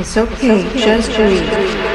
It's okay, just breathe.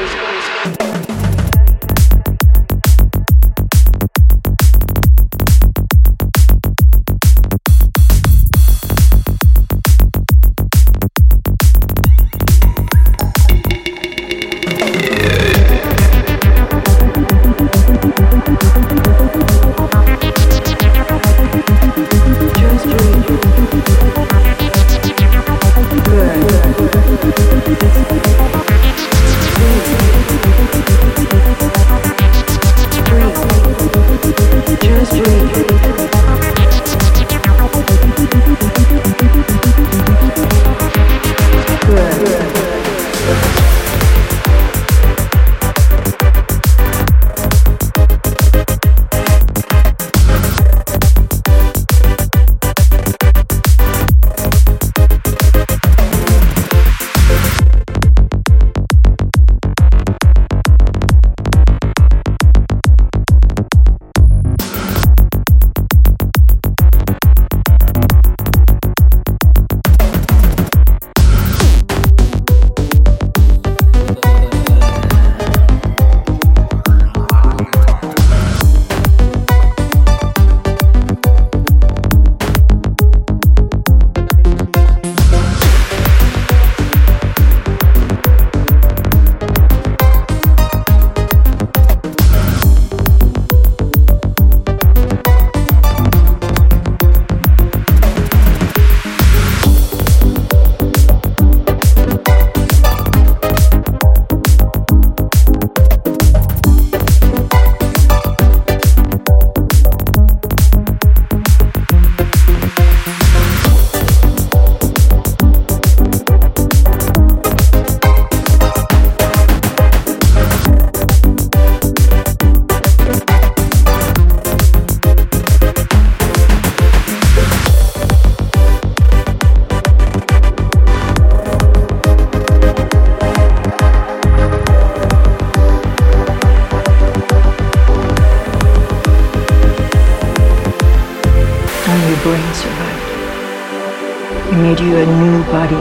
We made you a new body,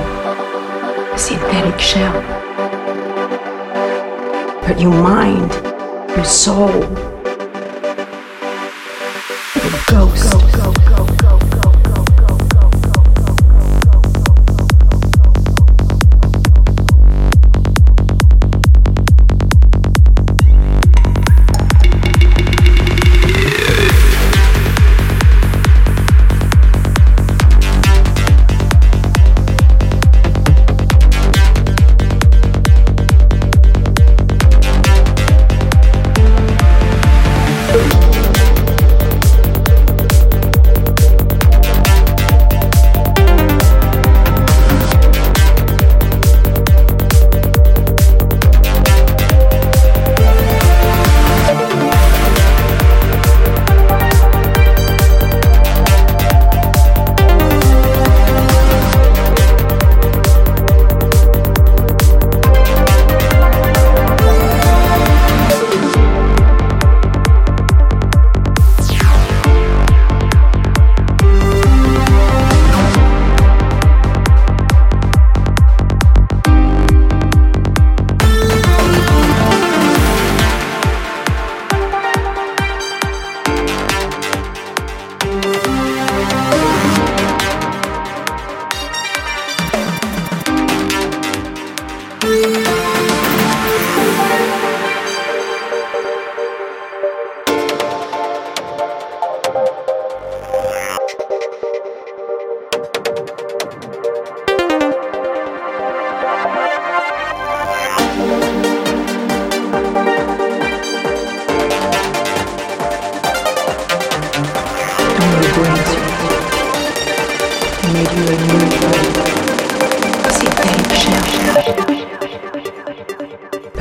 a synthetic shell. But your mind, your soul, your ghost.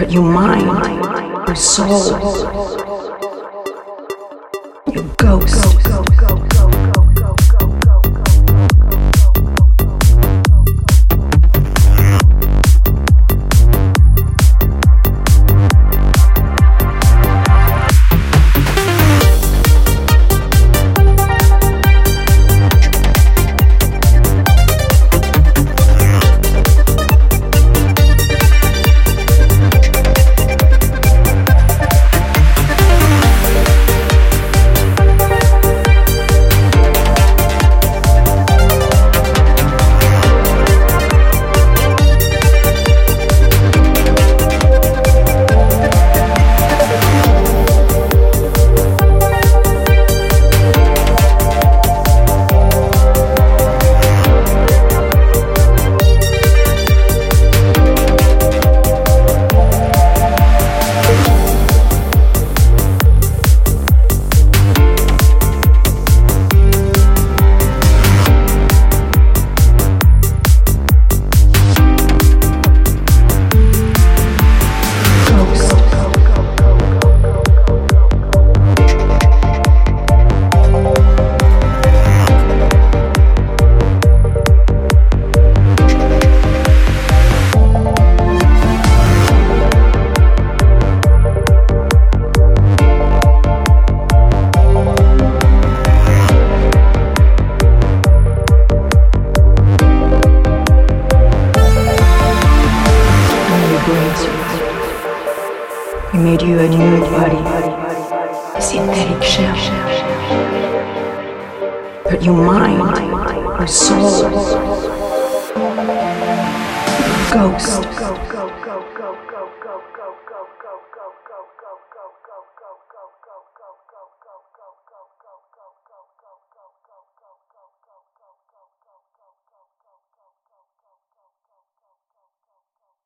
But your mind, your soul, your ghost. He made you a new body, a synthetic shell. But your mind, your soul, your.